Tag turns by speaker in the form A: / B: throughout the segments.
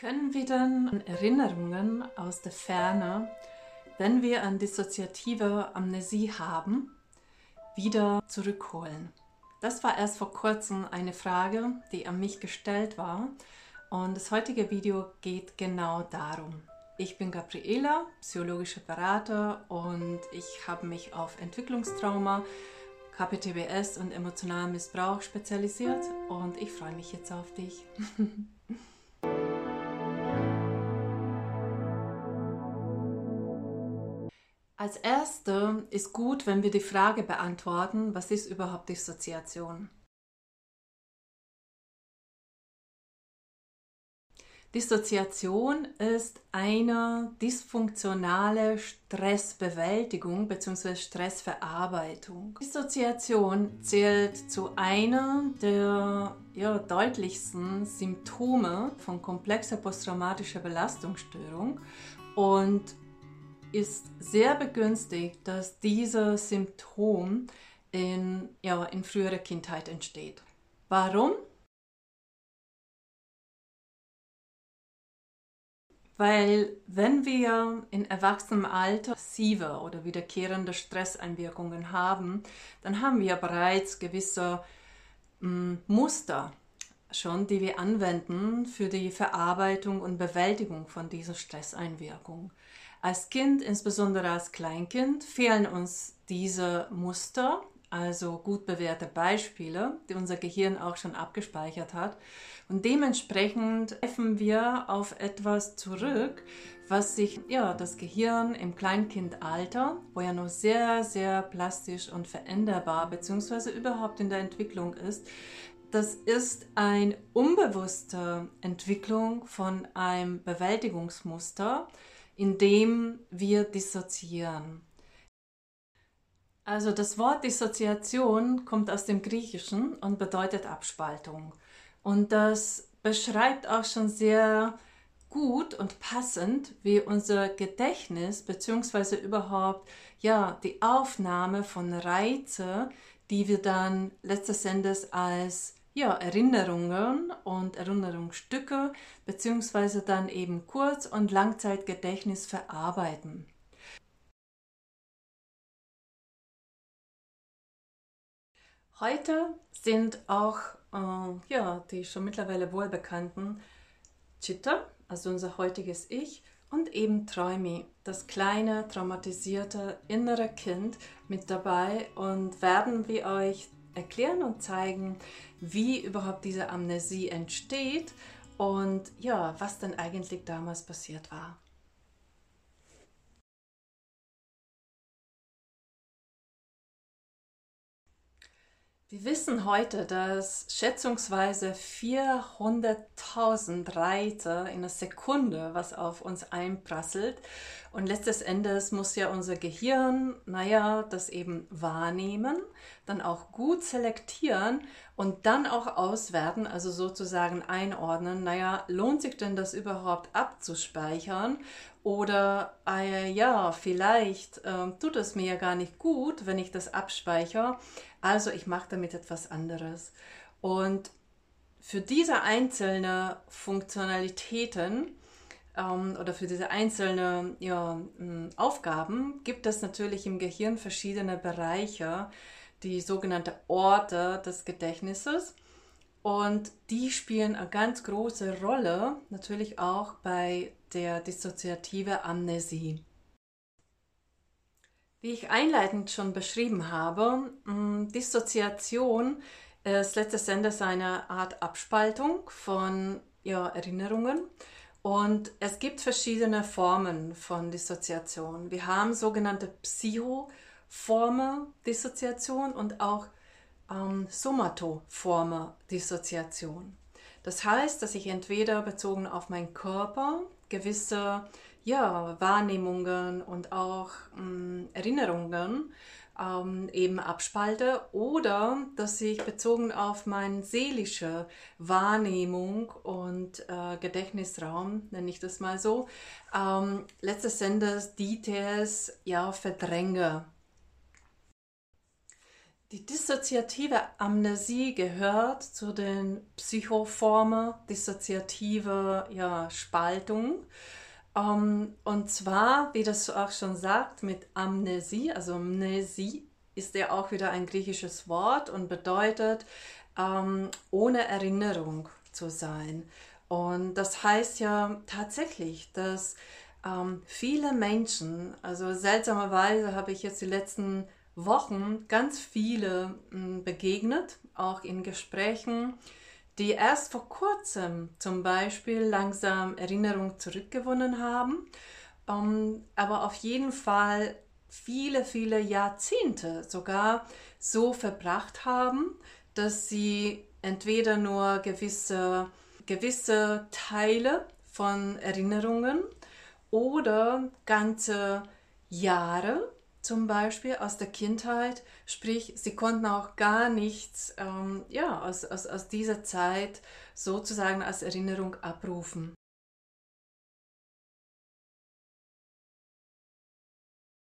A: Können wir dann Erinnerungen aus der Ferne, wenn wir eine dissoziative Amnesie haben, wieder zurückholen? Das war erst vor kurzem eine Frage, die an mich gestellt war und das heutige Video geht genau darum. Ich bin Gabriela, psychologischer Berater und ich habe mich auf Entwicklungstrauma, KPTBS und emotionalen Missbrauch spezialisiert und ich freue mich jetzt auf dich. Als erste ist gut, wenn wir die Frage beantworten, was ist überhaupt Dissoziation? Dissoziation ist eine dysfunktionale Stressbewältigung bzw. Stressverarbeitung. Dissoziation zählt zu einer der ja, deutlichsten Symptome von komplexer posttraumatischer Belastungsstörung und ist sehr begünstigt, dass dieses Symptom in, ja, in früherer Kindheit entsteht. Warum? Weil wenn wir in erwachsenem Alter massive oder wiederkehrende Stresseinwirkungen haben, dann haben wir bereits gewisse mm, Muster schon, die wir anwenden für die Verarbeitung und Bewältigung von dieser Stresseinwirkung. Als Kind, insbesondere als Kleinkind, fehlen uns diese Muster, also gut bewährte Beispiele, die unser Gehirn auch schon abgespeichert hat. Und dementsprechend treffen wir auf etwas zurück, was sich ja das Gehirn im Kleinkindalter, wo ja noch sehr, sehr plastisch und veränderbar beziehungsweise überhaupt in der Entwicklung ist, das ist eine unbewusste Entwicklung von einem Bewältigungsmuster, in dem wir dissoziieren. Also das Wort Dissoziation kommt aus dem Griechischen und bedeutet Abspaltung. Und das beschreibt auch schon sehr gut und passend, wie unser Gedächtnis bzw. überhaupt ja die Aufnahme von Reize, die wir dann letztes Endes als ja, Erinnerungen und Erinnerungsstücke beziehungsweise dann eben Kurz- und Langzeitgedächtnis verarbeiten. Heute sind auch äh, ja, die schon mittlerweile wohlbekannten Chitta, also unser heutiges Ich, und eben Träumi, das kleine, traumatisierte innere Kind mit dabei und werden wir euch erklären und zeigen, wie überhaupt diese Amnesie entsteht und ja, was denn eigentlich damals passiert war. Wir wissen heute, dass schätzungsweise 400.000 Reize in einer Sekunde, was auf uns einprasselt. Und letztes Endes muss ja unser Gehirn, naja, das eben wahrnehmen, dann auch gut selektieren und dann auch auswerten, also sozusagen einordnen, naja, lohnt sich denn das überhaupt abzuspeichern? Oder, äh, ja, vielleicht äh, tut es mir ja gar nicht gut, wenn ich das abspeichere also ich mache damit etwas anderes. Und für diese einzelnen Funktionalitäten ähm, oder für diese einzelnen ja, Aufgaben gibt es natürlich im Gehirn verschiedene Bereiche, die sogenannten Orte des Gedächtnisses. Und die spielen eine ganz große Rolle natürlich auch bei der dissoziative Amnesie. Wie ich einleitend schon beschrieben habe, mm, Dissoziation ist letztes Endes eine Art Abspaltung von ja, Erinnerungen. Und es gibt verschiedene Formen von Dissoziation. Wir haben sogenannte Psychoforme Dissoziation und auch ähm, Somatoforme Dissoziation. Das heißt, dass ich entweder bezogen auf meinen Körper gewisse ja, Wahrnehmungen und auch mh, mm, Erinnerungen ähm, eben abspalte oder dass ich bezogen auf meine seelische Wahrnehmung und äh, Gedächtnisraum, nenne ich das mal so, ähm, letztes Endes Details ja verdränge. Die dissoziative Amnesie gehört zu den Psychoformen dissoziative ja, Spaltung. Um, ähm, und zwar, wie das auch schon sagt, mit Amnesie, also Amnesie ist ja auch wieder ein griechisches Wort und bedeutet ähm, ohne Erinnerung zu sein. Und das heißt ja tatsächlich, dass ähm, viele Menschen, also seltsamerweise habe ich jetzt die letzten Wochen ganz viele hm, begegnet, auch in Gesprächen, die erst vor kurzem zum Beispiel langsam Erinnerung zurückgewonnen haben, ähm, aber auf jeden Fall viele, viele Jahrzehnte sogar so verbracht haben, dass sie entweder nur gewisse, gewisse Teile von Erinnerungen oder ganze Jahre zum Beispiel aus der Kindheit, sprich, sie konnten auch gar nichts ähm, ja, aus, aus, aus dieser Zeit sozusagen als Erinnerung abrufen.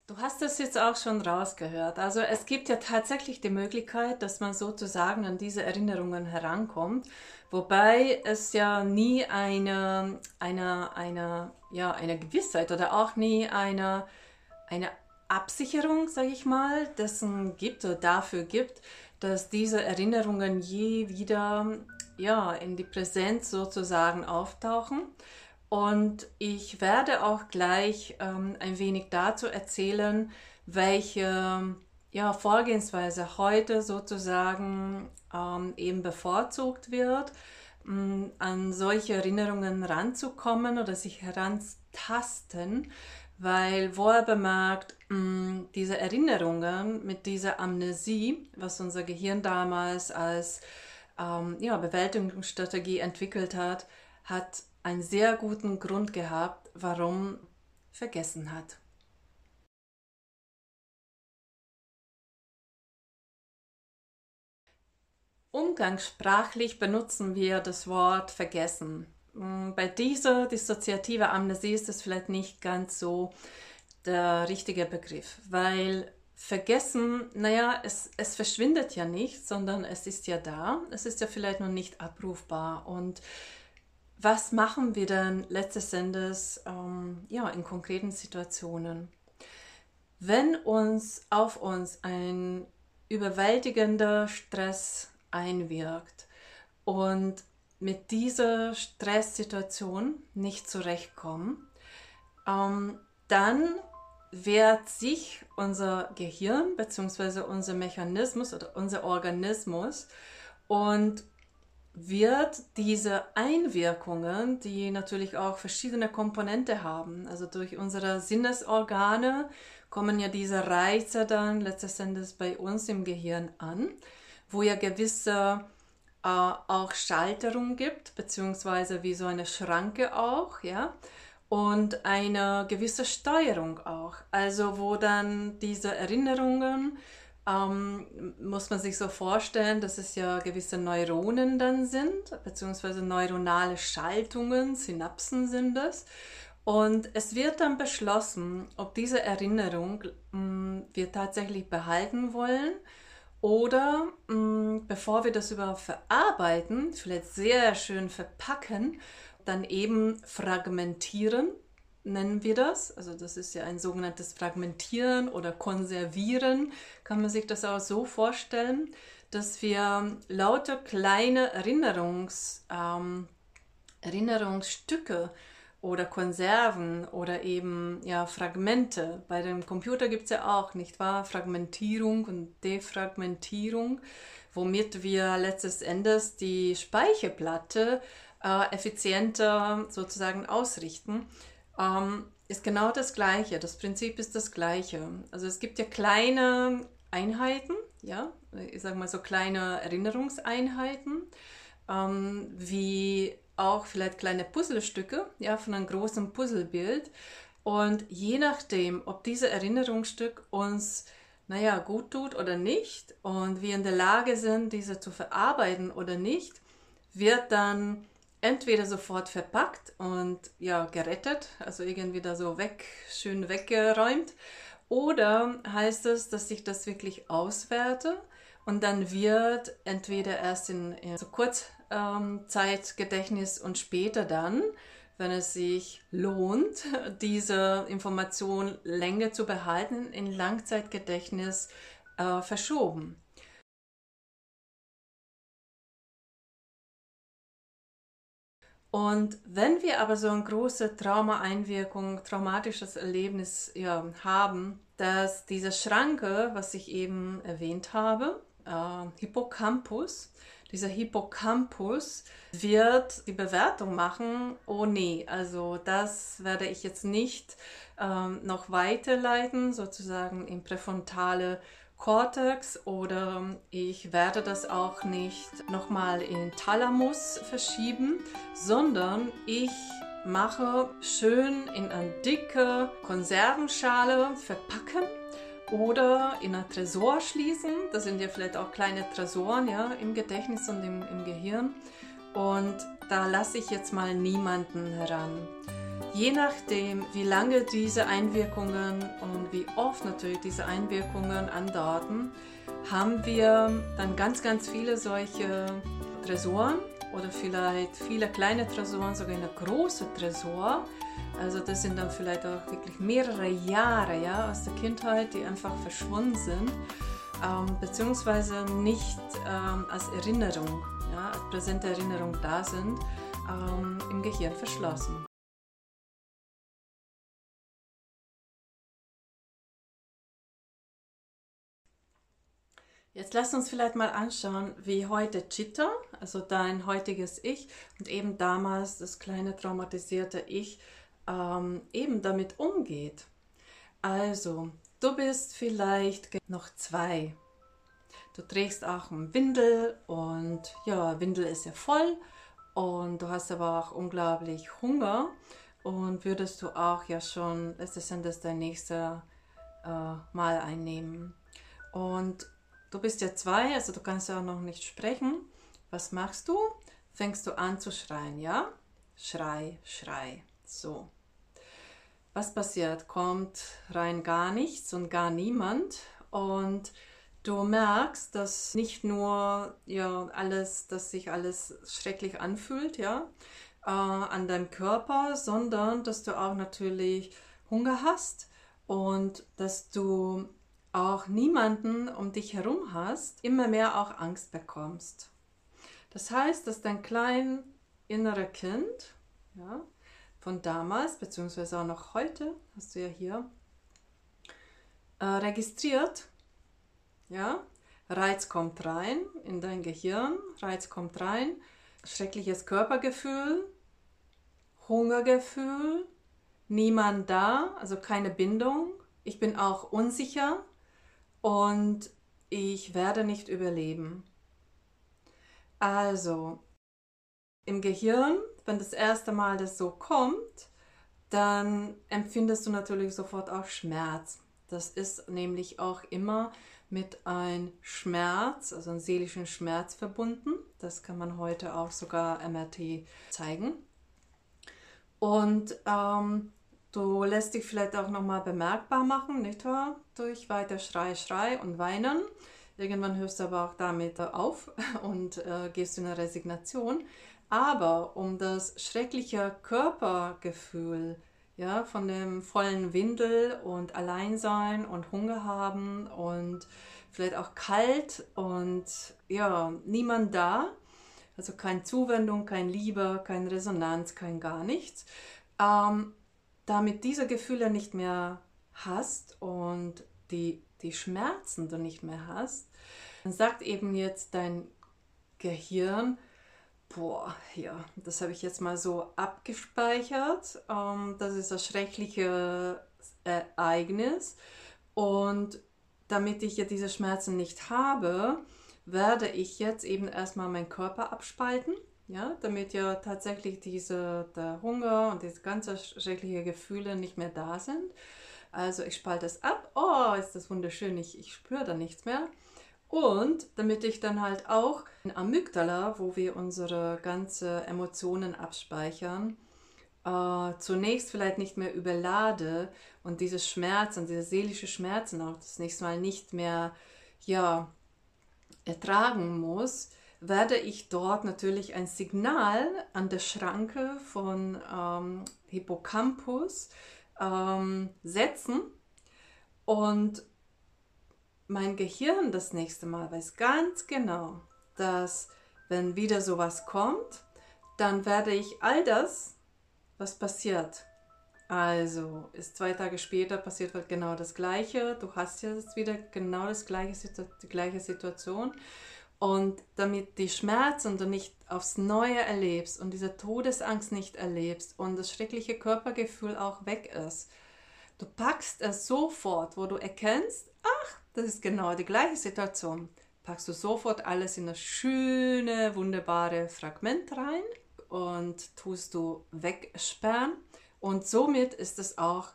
A: Du hast es jetzt auch schon rausgehört. Also es gibt ja tatsächlich die Möglichkeit, dass man sozusagen an diese Erinnerungen herankommt, wobei es ja nie eine, eine, eine, ja, eine Gewissheit oder auch nie eine, eine Absicherung, sage ich mal, dessen gibt oder dafür gibt, dass diese Erinnerungen je wieder ja, in die Präsenz sozusagen auftauchen. Und ich werde auch gleich ähm, ein wenig dazu erzählen, welche ja, Vorgehensweise heute sozusagen ähm, eben bevorzugt wird, ähm, an solche Erinnerungen ranzukommen oder sich herantasten, weil wohl bemerkt, diese Erinnerungen mit dieser Amnesie, was unser Gehirn damals als ähm, ja, Bewältigungsstrategie entwickelt hat, hat einen sehr guten Grund gehabt, warum vergessen hat. Umgangssprachlich benutzen wir das Wort vergessen. Mm, bei dieser dissoziative Amnesie ist es vielleicht nicht ganz so der richtige Begriff, weil vergessen, naja, es, es verschwindet ja nicht, sondern es ist ja da, es ist ja vielleicht noch nicht abrufbar. Und was machen wir dann letztes Endes ähm, ja, in konkreten Situationen? Wenn uns auf uns ein überwältigender Stress einwirkt und mit dieser Stresssituation nicht zurechtkommen, ähm, dann wird sich unser Gehirn bzw. unser Mechanismus oder unser Organismus und wird diese Einwirkungen, die natürlich auch verschiedene Komponente haben, also durch unsere Sinnesorgane kommen ja diese Reize dann letztendlich bei uns im Gehirn an, wo ja gewisse äh, auch Schalterung gibt, beziehungsweise wie so eine Schranke auch, ja, und eine gewisse Steuerung auch. Also wo dann diese Erinnerungen, ähm, muss man sich so vorstellen, dass es ja gewisse Neuronen dann sind, beziehungsweise neuronale Schaltungen, Synapsen sind es. Und es wird dann beschlossen, ob diese Erinnerung mh, mm, wir tatsächlich behalten wollen oder mh, mm, bevor wir das überhaupt verarbeiten, vielleicht sehr schön verpacken, dann eben fragmentieren, nennen wir das. Also das ist ja ein sogenanntes Fragmentieren oder Konservieren. Kann man sich das auch so vorstellen, dass wir lauter kleine Erinnerungs, ähm, Erinnerungsstücke oder Konserven oder eben ja Fragmente. Bei dem Computer gibt es ja auch, nicht wahr? Fragmentierung und Defragmentierung, womit wir letztes Endes die Speicherplatte äh, effizienter sozusagen ausrichten. Ähm, ist genau das Gleiche. Das Prinzip ist das Gleiche. Also es gibt ja kleine Einheiten, ja, ich sage mal so kleine Erinnerungseinheiten, ähm, wie auch vielleicht kleine Puzzlestücke ja, von einem großen Puzzlebild. Und je nachdem, ob dieses Erinnerungsstück uns, naja, gut tut oder nicht und wir in der Lage sind, diese zu verarbeiten oder nicht, wird dann entweder sofort verpackt und ja, gerettet, also irgendwie da so weg, schön weggeräumt, oder heißt es, dass ich das wirklich auswerte und dann wird entweder erst in, in so Kurzzeitgedächtnis ähm, und später dann, wenn es sich lohnt, diese Information länger zu behalten, in Langzeitgedächtnis äh, verschoben. Und wenn wir aber so eine große Trauma-Einwirkung, traumatisches Erlebnis ja, haben, dass diese Schranke, was ich eben erwähnt habe, äh, Hippocampus, dieser Hippocampus wird die Bewertung machen, oh nee, also das werde ich jetzt nicht ähm, noch weiterleiten, sozusagen in präfrontale Cortex oder ich werde das auch nicht nochmal in Thalamus verschieben, sondern ich mache schön in eine dicke Konservenschale verpacken oder in ein Tresor schließen. Das sind ja vielleicht auch kleine Tresoren ja, im Gedächtnis und im, im Gehirn. Und da lasse ich jetzt mal niemanden heran. Je nachdem, wie lange diese Einwirkungen und wie oft natürlich diese Einwirkungen andauern, haben wir dann ganz, ganz viele solche Tresoren oder vielleicht viele kleine Tresoren, sogar eine große Tresor. Also das sind dann vielleicht auch wirklich mehrere Jahre ja, aus der Kindheit, die einfach verschwunden sind, ähm, beziehungsweise nicht ähm, als Erinnerung, ja, als präsente Erinnerung da sind, ähm, im Gehirn verschlossen. Jetzt lass uns vielleicht mal anschauen, wie heute Chitta, also dein heutiges Ich und eben damals das kleine traumatisierte Ich, ähm, eben damit umgeht. Also, du bist vielleicht noch zwei. Du trägst auch einen Windel und ja, Windel ist ja voll und du hast aber auch unglaublich Hunger und würdest du auch ja schon letztes Endes dein nächster äh, Mal einnehmen. Und Du bist ja zwei, also du kannst ja auch noch nicht sprechen. Was machst du? Fängst du an zu schreien, ja? Schrei, schrei. So. Was passiert? Kommt rein gar nichts und gar niemand und du merkst, dass nicht nur ja alles, dass sich alles schrecklich anfühlt, ja, äh, an deinem Körper, sondern dass du auch natürlich Hunger hast und dass du auch niemanden um dich herum hast, immer mehr auch Angst bekommst. Das heißt, dass dein klein innerer Kind, ja, von damals, beziehungsweise auch noch heute, hast du ja hier, äh, registriert, ja, Reiz kommt rein in dein Gehirn, Reiz kommt rein, schreckliches Körpergefühl, Hungergefühl, niemand da, also keine Bindung, ich bin auch unsicher, und ich werde nicht überleben. Also, im Gehirn, wenn das erste Mal das so kommt, dann empfindest du natürlich sofort auch Schmerz. Das ist nämlich auch immer mit einem Schmerz, also einem seelischen Schmerz verbunden. Das kann man heute auch sogar MRT zeigen. Und ähm, Du lässt dich vielleicht auch nochmal bemerkbar machen, nicht wahr? Durch weiter Schrei, Schrei und Weinen. Irgendwann hörst du aber auch damit auf und äh, gehst in eine Resignation. Aber um das schreckliche Körpergefühl ja, von dem vollen Windel und Alleinsein und Hunger haben und vielleicht auch kalt und ja, niemand da, also keine Zuwendung, kein Liebe, keine Resonanz, kein gar nichts. Ähm, damit diese Gefühle nicht mehr hast und die, die Schmerzen du nicht mehr hast, dann sagt eben jetzt dein Gehirn, boah, ja, das habe ich jetzt mal so abgespeichert, ähm, das ist das schreckliche Ereignis und damit ich ja diese Schmerzen nicht habe, werde ich jetzt eben erstmal meinen Körper abspalten ja, damit ja tatsächlich diese, der Hunger und diese ganzen schrecklichen Gefühle nicht mehr da sind. Also ich spalte es ab. Oh, ist das wunderschön. Ich, ich spüre da nichts mehr. Und damit ich dann halt auch in Amygdala, wo wir unsere ganzen Emotionen abspeichern, äh, zunächst vielleicht nicht mehr überlade und diese Schmerzen, diese seelische Schmerzen auch das nächste Mal nicht mehr, ja, ertragen muss, werde ich dort natürlich ein Signal an der Schranke von ähm, Hippocampus ähm, setzen und mein Gehirn das nächste Mal weiß ganz genau, dass wenn wieder sowas kommt, dann werde ich all das, was passiert, also ist zwei Tage später passiert halt genau das Gleiche. Du hast jetzt wieder genau das gleiche, die gleiche Situation. Und damit die Schmerzen du nicht aufs Neue erlebst und diese Todesangst nicht erlebst und das schreckliche Körpergefühl auch weg ist, du packst es sofort, wo du erkennst, ach, das ist genau die gleiche Situation, packst du sofort alles in das schöne, wunderbare Fragment rein und tust du wegsperren und somit ist es auch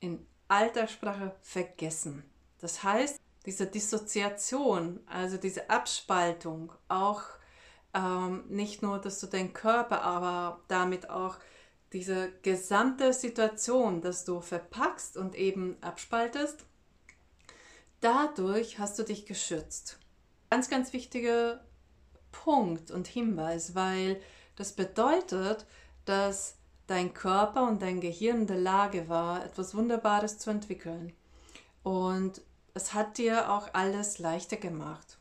A: in Alltagssprache vergessen. Das heißt, diese Dissoziation, also diese Abspaltung, auch ähm, nicht nur, dass du deinen Körper, aber damit auch diese gesamte Situation, dass du verpackst und eben abspaltest, dadurch hast du dich geschützt. Ganz, ganz wichtiger Punkt und Hinweis, weil das bedeutet, dass dein Körper und dein Gehirn in der Lage war, etwas Wunderbares zu entwickeln. Und es hat dir auch alles leichter gemacht.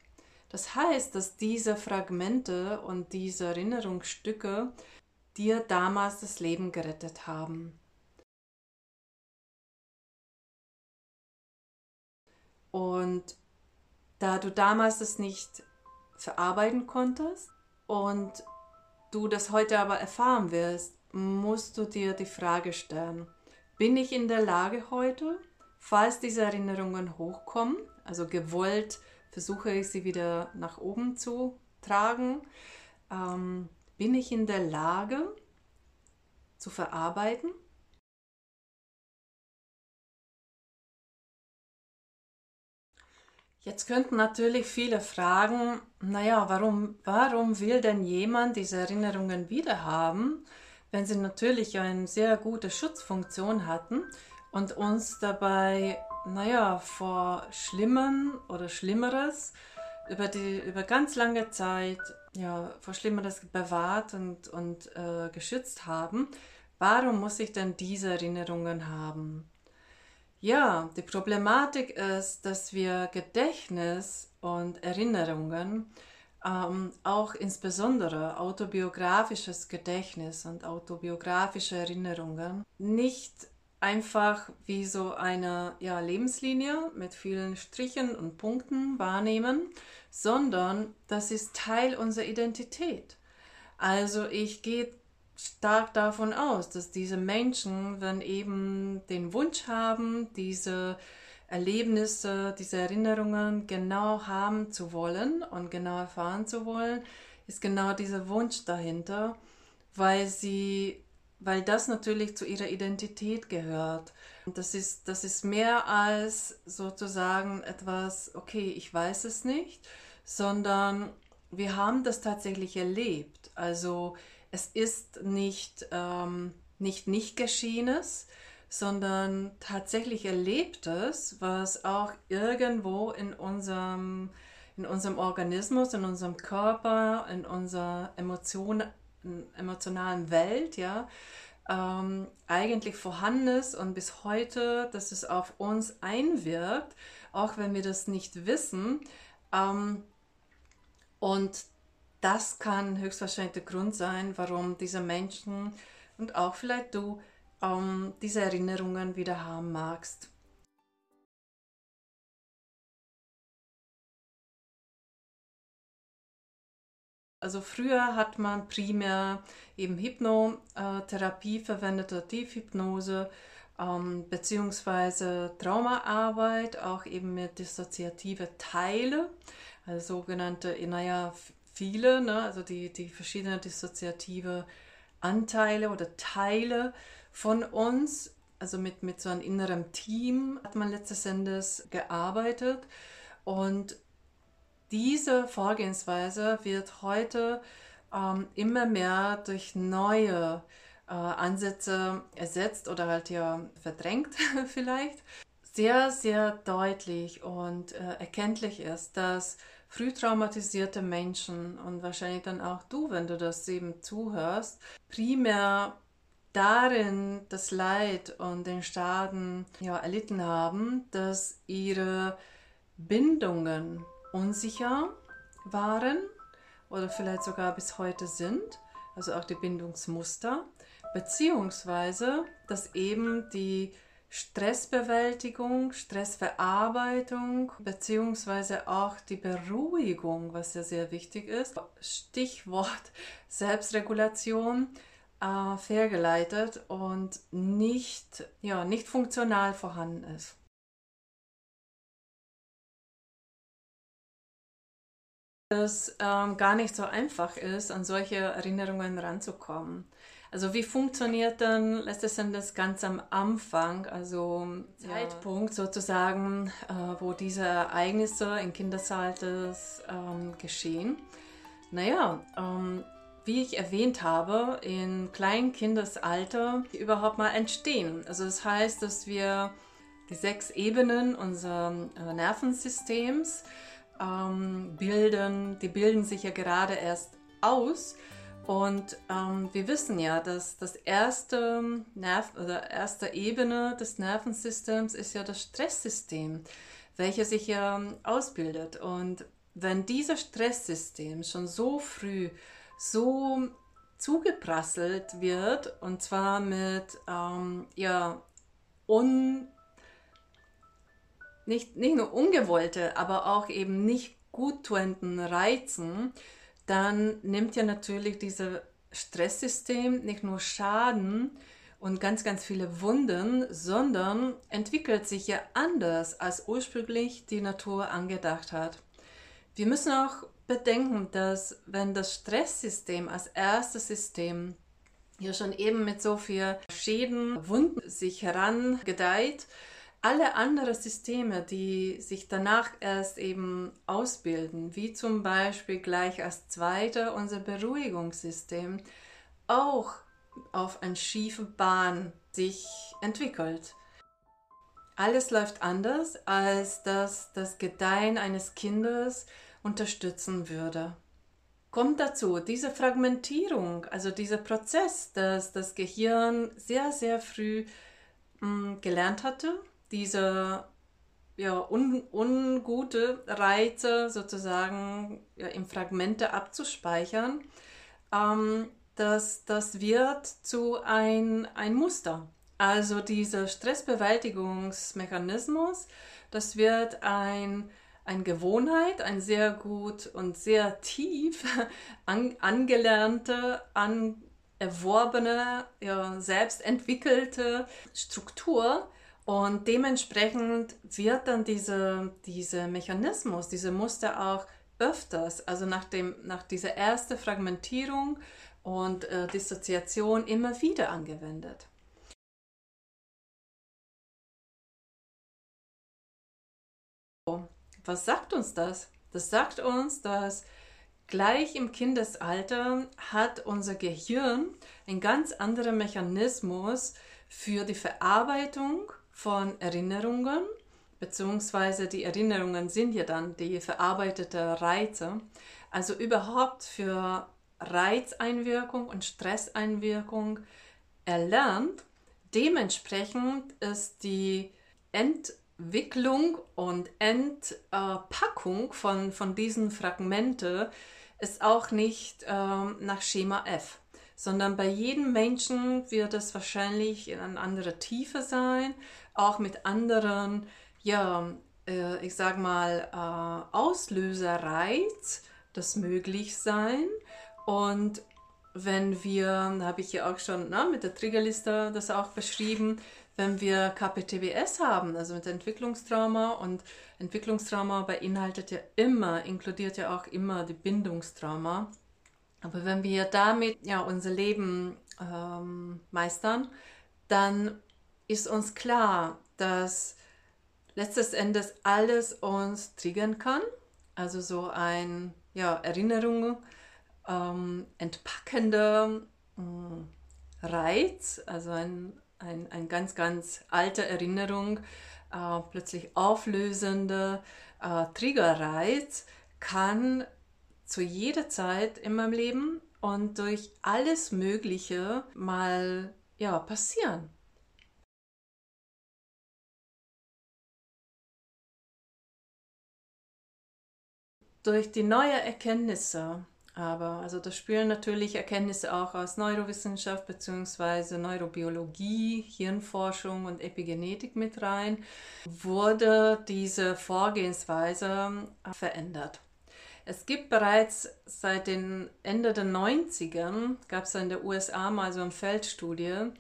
A: Das heißt, dass diese Fragmente und diese Erinnerungsstücke dir damals das Leben gerettet haben. Und da du damals es nicht verarbeiten konntest und du das heute aber erfahren wirst, musst du dir die Frage stellen, bin ich in der Lage heute, falls diese Erinnerungen hochkommen, also gewollt versuche ich sie wieder nach oben zu tragen, ähm, bin ich in der Lage zu verarbeiten? Jetzt könnten natürlich viele fragen, naja, warum, warum will denn jemand diese Erinnerungen wiederhaben? wenn sie natürlich eine sehr gute Schutzfunktion hatten und uns dabei, naja, vor Schlimmen oder Schlimmeres über, die, über ganz lange Zeit ja, vor Schlimmeres bewahrt und, und äh, geschützt haben, warum muss ich denn diese Erinnerungen haben? Ja, die Problematik ist, dass wir Gedächtnis und Erinnerungen ähm, auch insbesondere autobiografisches Gedächtnis und autobiografische Erinnerungen nicht einfach wie so eine ja, Lebenslinie mit vielen Strichen und Punkten wahrnehmen, sondern das ist Teil unserer Identität. Also ich gehe stark davon aus, dass diese Menschen, wenn eben den Wunsch haben, diese Erlebnisse, diese Erinnerungen genau haben zu wollen und genau erfahren zu wollen, ist genau dieser Wunsch dahinter, weil sie, weil das natürlich zu ihrer Identität gehört. Das ist, das ist mehr als sozusagen etwas, okay, ich weiß es nicht, sondern wir haben das tatsächlich erlebt. Also es ist nicht ähm, nicht nicht Geschehenes, sondern tatsächlich Erlebtes, was auch irgendwo in unserem, in unserem Organismus, in unserem Körper, in unserer Emotion, emotionalen Welt, ja, ähm, eigentlich vorhanden ist und bis heute, dass es auf uns einwirkt, auch wenn wir das nicht wissen. Ähm, und das kann höchstwahrscheinlich der Grund sein, warum diese Menschen und auch vielleicht du ähm, diese Erinnerungen wieder haben magst. Also früher hat man primär eben Hypnotherapie verwendet oder Tiefhypnose ähm, beziehungsweise Traumaarbeit, auch eben mit dissoziative Teile, also sogenannte, naja, viele, ne, also die, die verschiedenen dissoziative Anteile oder Teile von uns, also mit, mit so einem inneren Team, hat man letztes Endes gearbeitet. Und diese Vorgehensweise wird heute ähm, immer mehr durch neue äh, Ansätze ersetzt oder halt ja verdrängt vielleicht. Sehr, sehr deutlich und äh, erkenntlich ist, dass früh traumatisierte Menschen und wahrscheinlich dann auch du, wenn du das eben zuhörst, primär darin das Leid und den Schaden ja, erlitten haben, dass ihre Bindungen unsicher waren oder vielleicht sogar bis heute sind, also auch die Bindungsmuster, beziehungsweise dass eben die Stressbewältigung, Stressverarbeitung, beziehungsweise auch die Beruhigung, was ja sehr wichtig ist, Stichwort Selbstregulation, äh, fehlgeleitet und nicht, ja, nicht funktional vorhanden ist. Es ähm, gar nicht so einfach ist, an solche Erinnerungen ranzukommen. Also wie funktioniert dann letztendlich das ganz am Anfang, also ja. Zeitpunkt sozusagen, äh, wo diese Ereignisse in Kindesalters ähm, geschehen? Naja, ähm, wie ich erwähnt habe, in Kleinkindesalter überhaupt mal entstehen. Also das heißt, dass wir die sechs Ebenen unseres äh, Nervensystems ähm, bilden, die bilden sich ja gerade erst aus. Und ähm, wir wissen ja, dass das erste Nerv oder erste Ebene des Nervensystems ist ja das Stresssystem, welches sich ja ausbildet. Und wenn dieses Stresssystem schon so früh so zugeprasselt wird, und zwar mit ähm, ja, un, nicht, nicht nur ungewollte, aber auch eben nicht guttuenden Reizen, dann nimmt ja natürlich dieses Stresssystem nicht nur Schaden und ganz, ganz viele Wunden, sondern entwickelt sich ja anders, als ursprünglich die Natur angedacht hat. Wir müssen auch bedenken, dass wenn das Stresssystem als erstes System ja schon eben mit so viel Schäden, Wunden sich herangedeiht, alle anderen Systeme, die sich danach erst eben ausbilden, wie zum Beispiel gleich als zweiter unser Beruhigungssystem, auch auf eine schiefe Bahn sich entwickelt. Alles läuft anders, als dass das Gedeihen eines Kindes unterstützen würde. Kommt dazu diese Fragmentierung, also dieser Prozess, dass das Gehirn sehr, sehr früh mh, hm, gelernt hatte, diese ja, un, ungute Reize sozusagen ja, in Fragmente abzuspeichern, ähm, das, das wird zu ein, ein Muster. Also dieser Stressbewältigungsmechanismus, das wird ein, eine Gewohnheit, ein sehr gut und sehr tief an, angelernte, an, erworbene, ja, selbst entwickelte Struktur, und dementsprechend wird dann dieser diese Mechanismus, diese Muster auch öfters, also nach, dem, nach dieser ersten Fragmentierung und äh, Dissoziation immer wieder angewendet. Was sagt uns das? Das sagt uns, dass gleich im Kindesalter hat unser Gehirn einen ganz anderen Mechanismus für die Verarbeitung von Erinnerungen, beziehungsweise die Erinnerungen sind ja dann die verarbeitete Reize. Also überhaupt für Reizeinwirkung und Stresseinwirkung erlernt. Dementsprechend ist die Entwicklung und Entpackung von, von diesen Fragmente ist auch nicht ähm, nach Schema F sondern bei jedem Menschen wird es wahrscheinlich in einer anderen Tiefe sein, auch mit anderen, ja, äh, ich sag mal, äh, Auslöserreiz, das möglich sein. Und wenn wir, habe ich ja auch schon na, mit der Triggerliste das auch beschrieben, wenn wir KPTBS haben, also mit Entwicklungstrauma und Entwicklungstrauma beinhaltet ja immer, inkludiert ja auch immer die Bindungstrauma. Aber wenn wir damit ja unser Leben ähm, meistern, dann ist uns klar, dass letztes Endes alles uns triggern kann. Also so ein ja, Erinnerung, ähm, entpackender äh, Reiz, also ein, ein, ein ganz, ganz alte Erinnerung, äh, plötzlich auflösende äh, Triggerreiz kann zu jeder Zeit in meinem Leben und durch alles Mögliche mal ja, passieren. Durch die neuen Erkenntnisse aber, also da spielen natürlich Erkenntnisse auch aus Neurowissenschaft bzw. Neurobiologie, Hirnforschung und Epigenetik mit rein, wurde diese Vorgehensweise verändert. Es gibt bereits seit den Ende der 90ern, gab es in der USA mal so eine Feldstudie,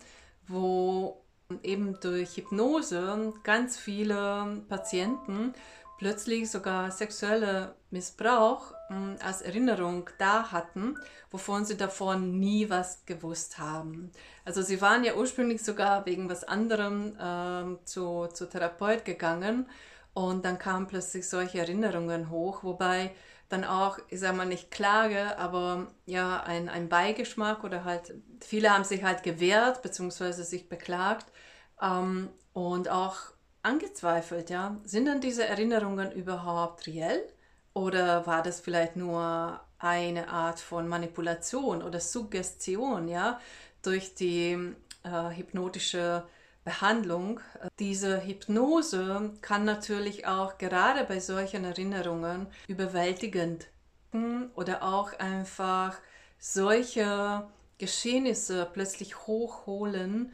A: wo eben durch Hypnose ganz viele Patienten plötzlich sogar sexuelle Missbrauch äh, als Erinnerung da hatten, wovon sie davon nie was gewusst haben. Also sie waren ja ursprünglich sogar wegen was anderem äh, zu, zu Therapeut gegangen und dann kamen plötzlich solche Erinnerungen hoch, wobei dann auch, ich sage mal nicht Klage, aber ja, ein, ein Beigeschmack oder halt, viele haben sich halt gewehrt bzw. sich beklagt ähm, und auch angezweifelt, ja. Sind denn diese Erinnerungen überhaupt reell? Oder war das vielleicht nur eine Art von Manipulation oder Suggestion, ja, durch die äh, hypnotische Behandlung. Diese Hypnose kann natürlich auch gerade bei solchen Erinnerungen überwältigend oder auch einfach solche Geschehnisse plötzlich hochholen,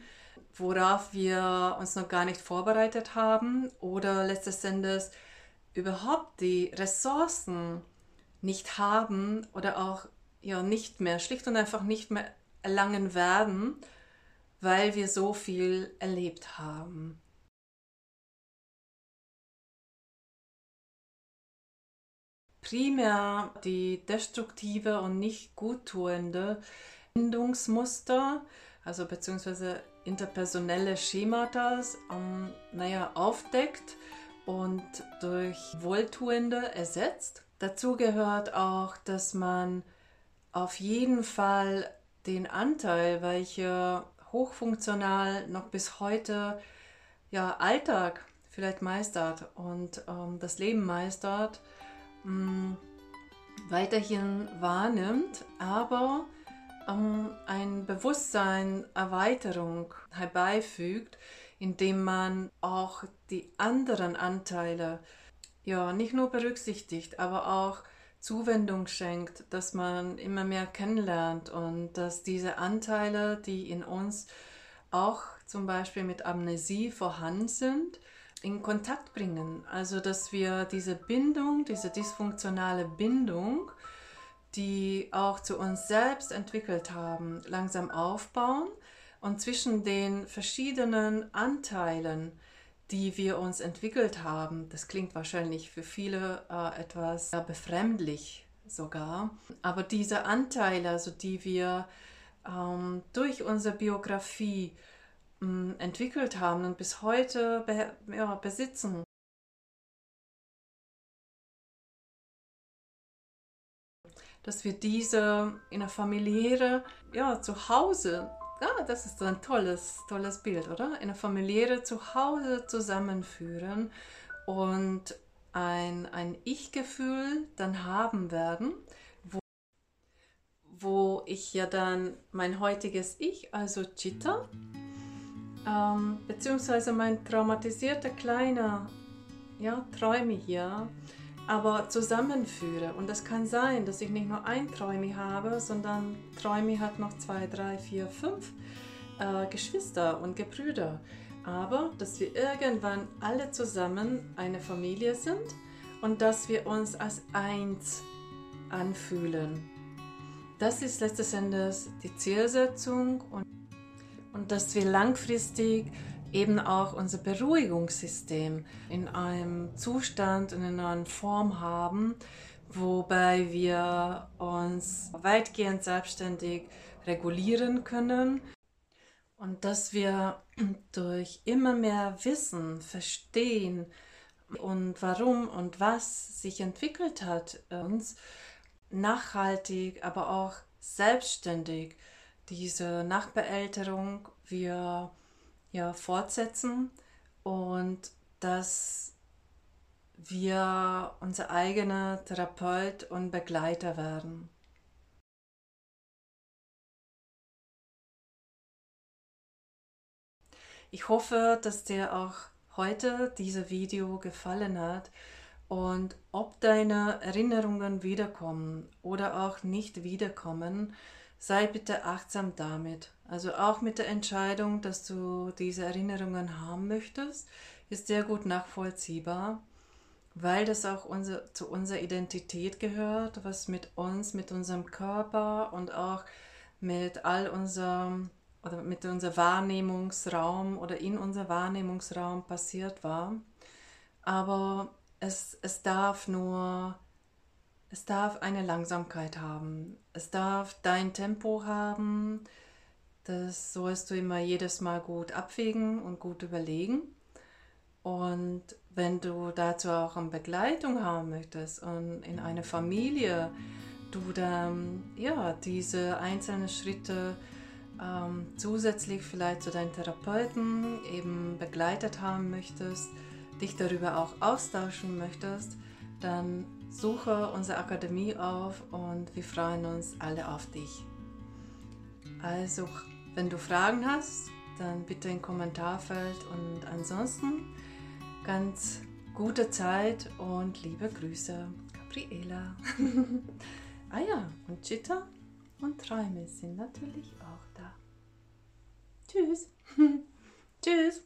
A: worauf wir uns noch gar nicht vorbereitet haben oder letztes Endes überhaupt die Ressourcen nicht haben oder auch ja nicht mehr, schlicht und einfach nicht mehr erlangen werden, weil wir so viel erlebt haben. Primär die destruktive und nicht guttuende Bindungsmuster, also beziehungsweise interpersonelle Schemata, ähm, naja, aufdeckt und durch Wohltuende ersetzt. Dazu gehört auch, dass man auf jeden Fall den Anteil, welcher hochfunktional noch bis heute ja, Alltag vielleicht meistert und ähm, das Leben meistert, mh, mm, weiterhin wahrnimmt, aber ähm, ein Bewusstsein Erweiterung herbeifügt, indem man auch die anderen Anteile ja nicht nur berücksichtigt, aber auch Zuwendung schenkt, dass man immer mehr kennenlernt und dass diese Anteile, die in uns auch zum Beispiel mit Amnesie vorhanden sind, in Kontakt bringen. Also dass wir diese Bindung, diese dysfunktionale Bindung, die auch zu uns selbst entwickelt haben, langsam aufbauen und zwischen den verschiedenen Anteilen, die wir uns entwickelt haben, das klingt wahrscheinlich für viele äh, etwas ja, befremdlich sogar, aber diese Anteile, also die wir ähm, durch unsere Biografie mh, hm, entwickelt haben und bis heute be ja, besitzen, dass wir diese in der familiäre ja, Zuhause ja, das ist ein tolles, tolles Bild, oder? Eine familiäre Zuhause zusammenführen und ein, ein Ich-Gefühl dann haben werden, wo, wo ich ja dann mein heutiges Ich, also Chitta, ähm, beziehungsweise mein traumatisierter kleiner ja, Träume hier, aber zusammenführe. Und es kann sein, dass ich nicht nur ein Träumi habe, sondern Träumi hat noch zwei, drei, vier, fünf äh, Geschwister und Gebrüder. Aber dass wir irgendwann alle zusammen eine Familie sind und dass wir uns als eins anfühlen. Das ist letztes Endes die Zielsetzung und, und dass wir langfristig eben auch unser Beruhigungssystem in einem Zustand und in einer Form haben, wobei wir uns weitgehend selbstständig regulieren können. Und dass wir durch immer mehr Wissen verstehen und warum und was sich entwickelt hat, uns nachhaltig, aber auch selbstständig diese Nachbeälterung wir ja, fortsetzen und dass wir unser eigener Therapeut und Begleiter werden. Ich hoffe, dass dir auch heute dieses Video gefallen hat und ob deine Erinnerungen wiederkommen oder auch nicht wiederkommen, sei bitte achtsam damit. Also auch mit der Entscheidung, dass du diese Erinnerungen haben möchtest, ist sehr gut nachvollziehbar, weil das auch unser, zu unserer Identität gehört, was mit uns, mit unserem Körper und auch mit all unserem oder mit unserem Wahrnehmungsraum oder in unserem Wahrnehmungsraum passiert war. Aber es, es darf nur, es darf eine Langsamkeit haben. Es darf dein Tempo haben. Das sollst du immer jedes Mal gut abwägen und gut überlegen. Und wenn du dazu auch eine Begleitung haben möchtest und in einer Familie du dann ja diese einzelnen Schritte ähm, zusätzlich vielleicht zu deinen Therapeuten eben begleitet haben möchtest, dich darüber auch austauschen möchtest, dann suche unsere Akademie auf und wir freuen uns alle auf dich. Also, wenn du Fragen hast, dann bitte im Kommentarfeld und ansonsten ganz gute Zeit und liebe Grüße, Gabriela. ah ja, und Chitta und Träume sind natürlich auch da. Tschüss. Tschüss.